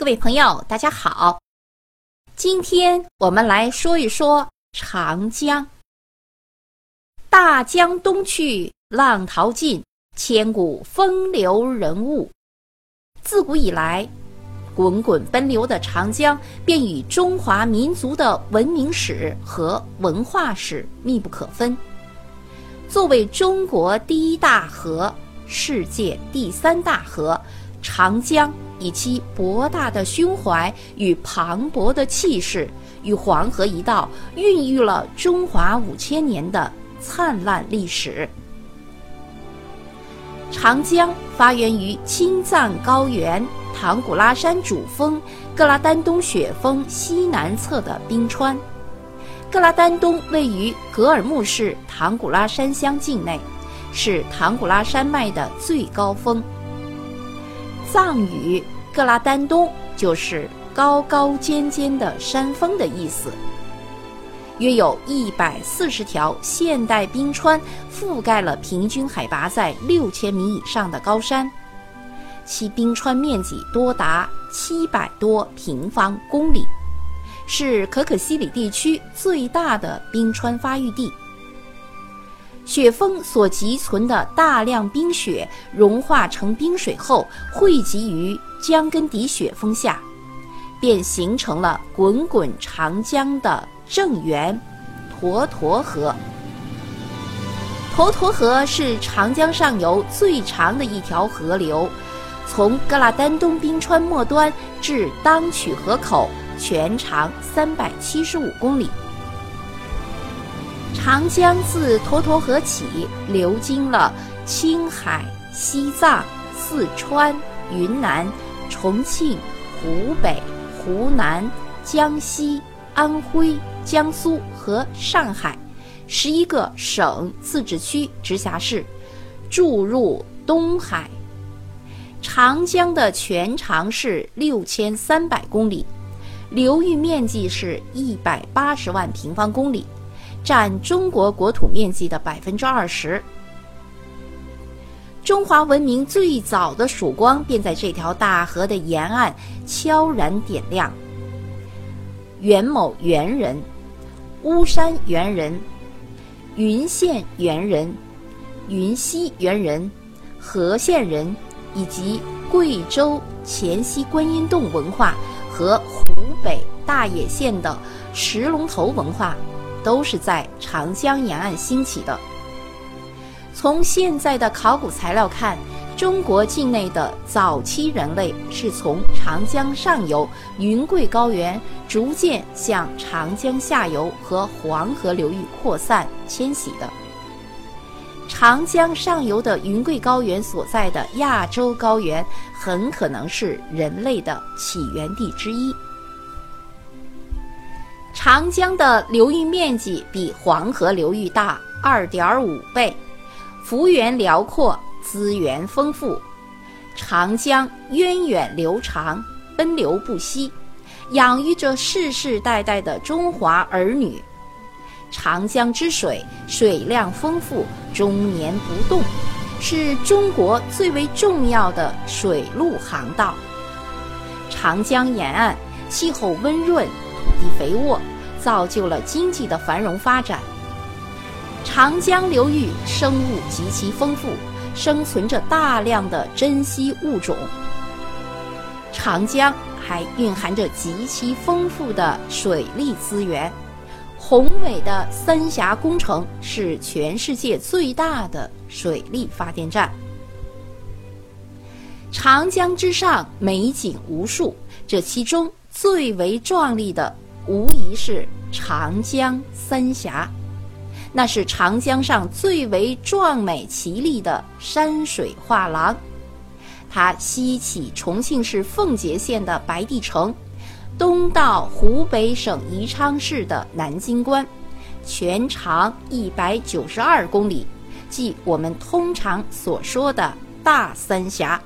各位朋友，大家好。今天我们来说一说长江。大江东去，浪淘尽，千古风流人物。自古以来，滚滚奔流的长江便与中华民族的文明史和文化史密不可分。作为中国第一大河、世界第三大河，长江。以其博大的胸怀与磅礴的气势，与黄河一道孕育了中华五千年的灿烂历史。长江发源于青藏高原唐古拉山主峰格拉丹东雪峰西南侧的冰川。格拉丹东位于格尔木市唐古拉山乡境内，是唐古拉山脉的最高峰。藏语“格拉丹东”就是高高尖尖的山峰的意思。约有一百四十条现代冰川覆盖了平均海拔在六千米以上的高山，其冰川面积多达七百多平方公里，是可可西里地区最大的冰川发育地。雪峰所积存的大量冰雪融化成冰水后，汇集于江根底雪峰下，便形成了滚滚长江的正源——沱沱河。沱沱河是长江上游最长的一条河流，从格拉丹东冰川末端至当曲河口，全长三百七十五公里。长江自沱沱河起，流经了青海、西藏、四川、云南、重庆、湖北、湖南、江西、安徽、江苏和上海十一个省、自治区、直辖市，注入东海。长江的全长是六千三百公里，流域面积是一百八十万平方公里。占中国国土面积的百分之二十。中华文明最早的曙光便在这条大河的沿岸悄然点亮。元某猿人、巫山猿人、云县猿人、云溪猿人、和县人，以及贵州黔西观音洞文化和湖北大冶县的石龙头文化。都是在长江沿岸兴起的。从现在的考古材料看，中国境内的早期人类是从长江上游云贵高原逐渐向长江下游和黄河流域扩散迁徙的。长江上游的云贵高原所在的亚洲高原，很可能是人类的起源地之一。长江的流域面积比黄河流域大二点五倍，幅员辽阔，资源丰富。长江源远流长，奔流不息，养育着世世代代的中华儿女。长江之水水量丰富，终年不动，是中国最为重要的水陆航道。长江沿岸气候温润。土地肥沃，造就了经济的繁荣发展。长江流域生物极其丰富，生存着大量的珍稀物种。长江还蕴含着极其丰富的水利资源，宏伟的三峡工程是全世界最大的水利发电站。长江之上美景无数，这其中。最为壮丽的，无疑是长江三峡，那是长江上最为壮美奇丽的山水画廊。它西起重庆市奉节县的白帝城，东到湖北省宜昌市的南京关，全长一百九十二公里，即我们通常所说的大三峡。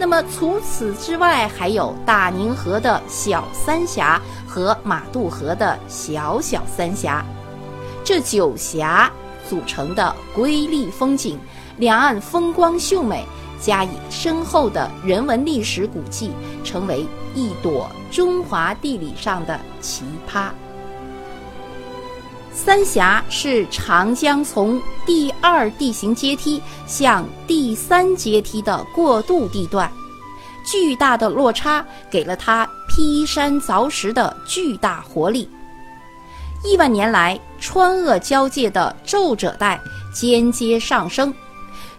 那么除此之外，还有大宁河的小三峡和马渡河的小小三峡，这九峡组成的瑰丽风景，两岸风光秀美，加以深厚的人文历史古迹，成为一朵中华地理上的奇葩。三峡是长江从第二地形阶梯向第三阶梯的过渡地段，巨大的落差给了它劈山凿石的巨大活力。亿万年来，川鄂交界的皱褶带间接上升，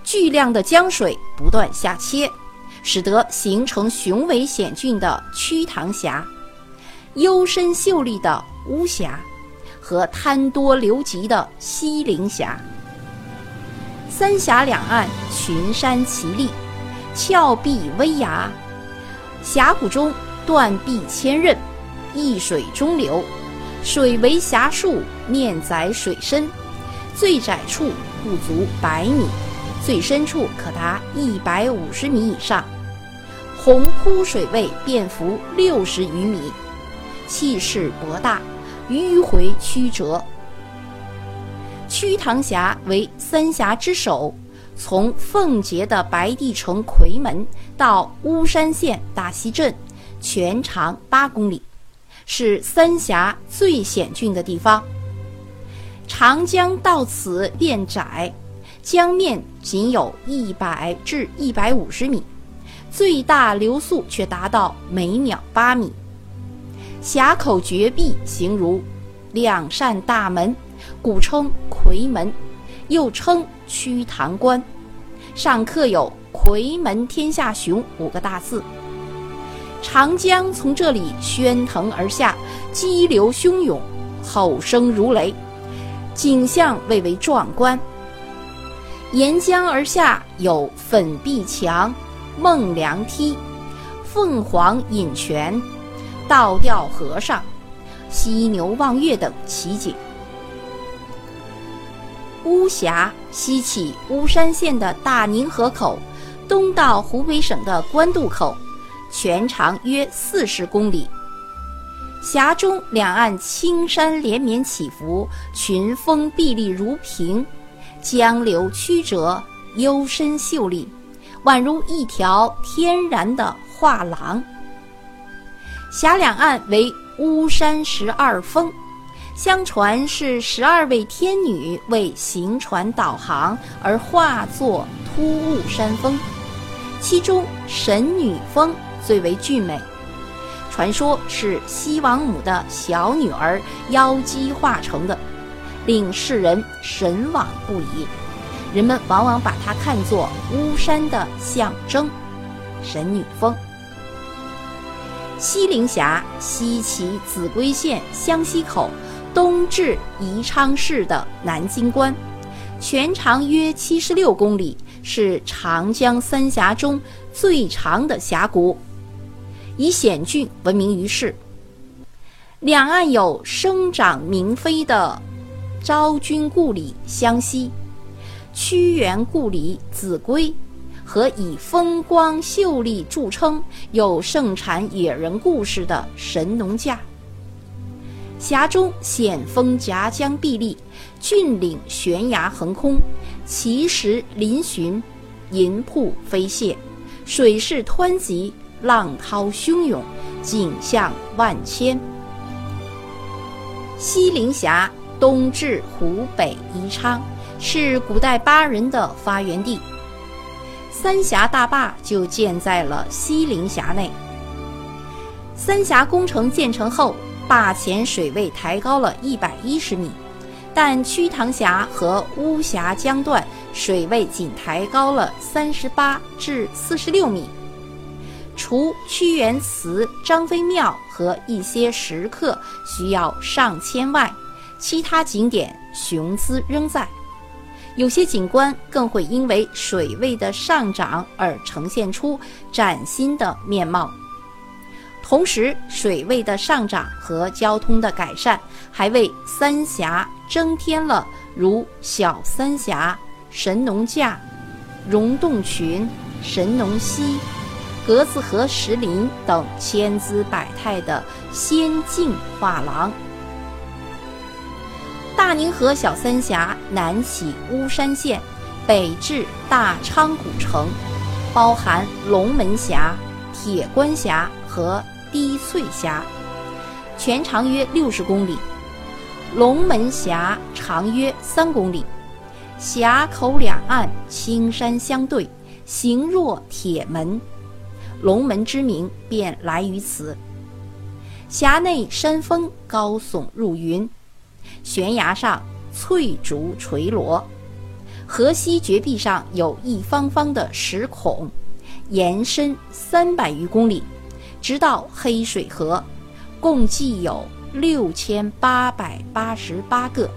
巨量的江水不断下切，使得形成雄伟险峻的瞿塘峡、幽深秀丽的巫峡。和滩多流急的西陵峡，三峡两岸群山齐立，峭壁危崖，峡谷中断壁千仞，一水中流，水为峡数，面载水深，最窄处不足百米，最深处可达一百五十米以上，洪枯水位遍幅六十余米，气势博大。迂回曲折，瞿塘峡为三峡之首，从奉节的白帝城夔门到巫山县大溪镇，全长八公里，是三峡最险峻的地方。长江到此变窄，江面仅有一百至一百五十米，最大流速却达到每秒八米。峡口绝壁形如两扇大门，古称夔门，又称瞿塘关，上刻有“夔门天下雄”五个大字。长江从这里喧腾而下，激流汹涌，吼声如雷，景象蔚为壮观。沿江而下有粉壁墙、孟良梯、凤凰饮泉。倒吊和尚、犀牛望月等奇景。巫峡西起巫山县的大宁河口，东到湖北省的官渡口，全长约四十公里。峡中两岸青山连绵起伏，群峰壁立如屏，江流曲折，幽深秀丽，宛如一条天然的画廊。峡两岸为巫山十二峰，相传是十二位天女为行船导航而化作突兀山峰，其中神女峰最为俊美，传说是西王母的小女儿妖姬化成的，令世人神往不已。人们往往把它看作巫山的象征，神女峰。西陵峡西起秭归县湘西口，东至宜昌市的南京关，全长约七十六公里，是长江三峡中最长的峡谷，以险峻闻名于世。两岸有生长明妃的昭君故里湘西、屈原故里秭归。和以风光秀丽著称、有盛产野人故事的神农架。峡中险峰夹江壁立，峻岭悬崖横空，奇石嶙峋，银瀑飞泻，水势湍急，浪涛汹涌，景象万千。西陵峡东至湖北宜昌，是古代巴人的发源地。三峡大坝就建在了西陵峡内。三峡工程建成后，坝前水位抬高了一百一十米，但瞿塘峡和巫峡江段水位仅抬高了三十八至四十六米。除屈原祠、张飞庙和一些石刻需要上千外，其他景点雄姿仍在。有些景观更会因为水位的上涨而呈现出崭新的面貌。同时，水位的上涨和交通的改善，还为三峡增添了如小三峡、神农架、溶洞群、神农溪、格子河石林等千姿百态的仙境画廊。大宁河小三峡南起巫山县，北至大昌古城，包含龙门峡、铁关峡和滴翠峡，全长约六十公里。龙门峡长约三公里，峡口两岸青山相对，形若铁门，龙门之名便来于此。峡内山峰高耸入云，悬崖上翠竹垂落，河西绝壁上有一方方的石孔，延伸三百余公里，直到黑水河，共计有。六千八百八十八个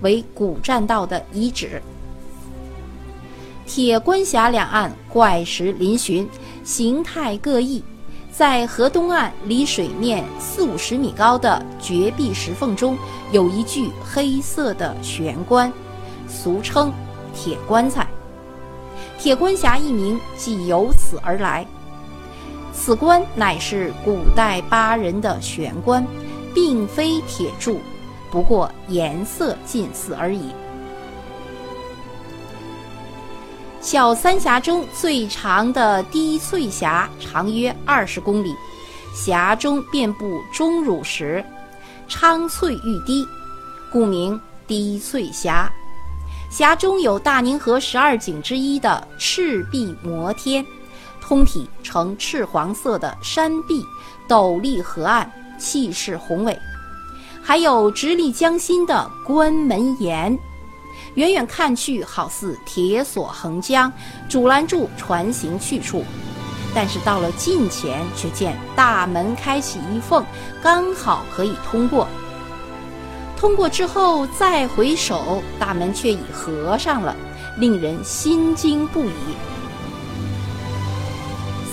为古栈道的遗址。铁关峡两岸怪石嶙峋，形态各异。在河东岸离水面四五十米高的绝壁石缝中，有一具黑色的悬棺，俗称“铁棺材”。铁棺峡一名即由此而来。此棺乃是古代巴人的悬棺，并非铁铸，不过颜色近似而已。小三峡中最长的滴翠峡长约二十公里，峡中遍布钟乳石，苍翠欲滴，故名滴翠峡。峡中有大宁河十二景之一的赤壁摩天。通体呈赤黄色的山壁，陡立河岸，气势宏伟；还有直立江心的关门岩，远远看去好似铁索横江，阻拦住船行去处。但是到了近前，却见大门开启一缝，刚好可以通过。通过之后再回首，大门却已合上了，令人心惊不已。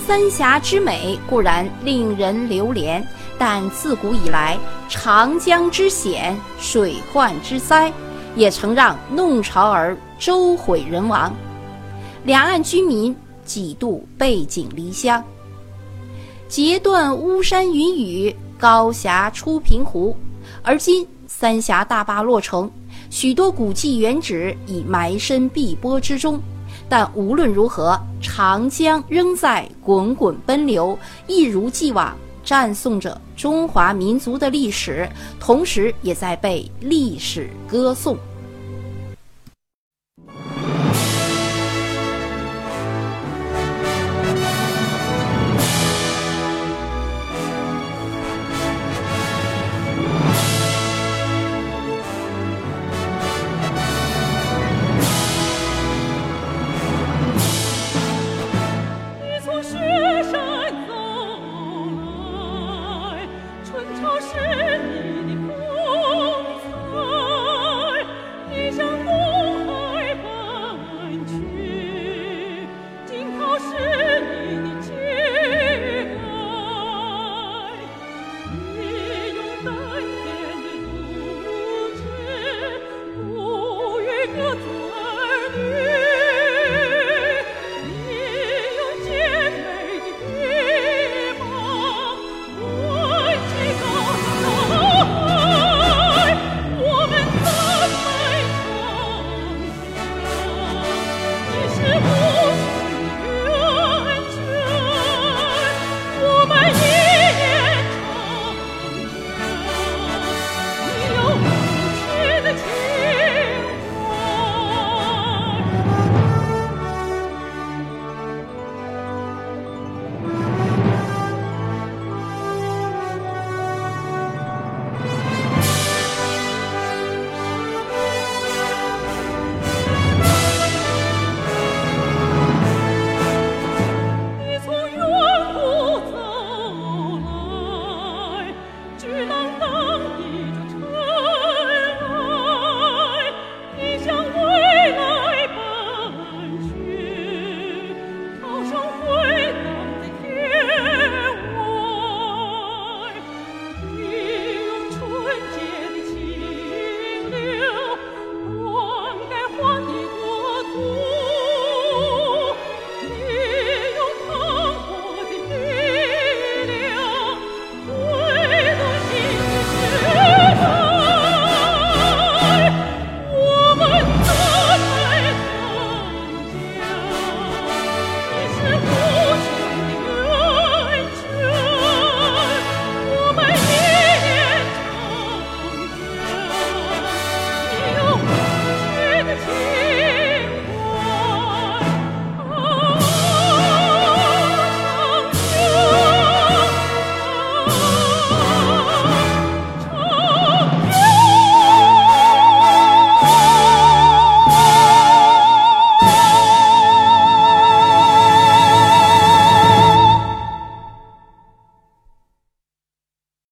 三峡之美固然令人流连，但自古以来，长江之险、水患之灾，也曾让弄潮儿周毁人亡，两岸居民几度背井离乡。截断巫山云雨，高峡出平湖，而今三峡大坝落成，许多古迹原址已埋身碧波之中。但无论如何，长江仍在滚滚奔流，一如既往赞颂着中华民族的历史，同时也在被历史歌颂。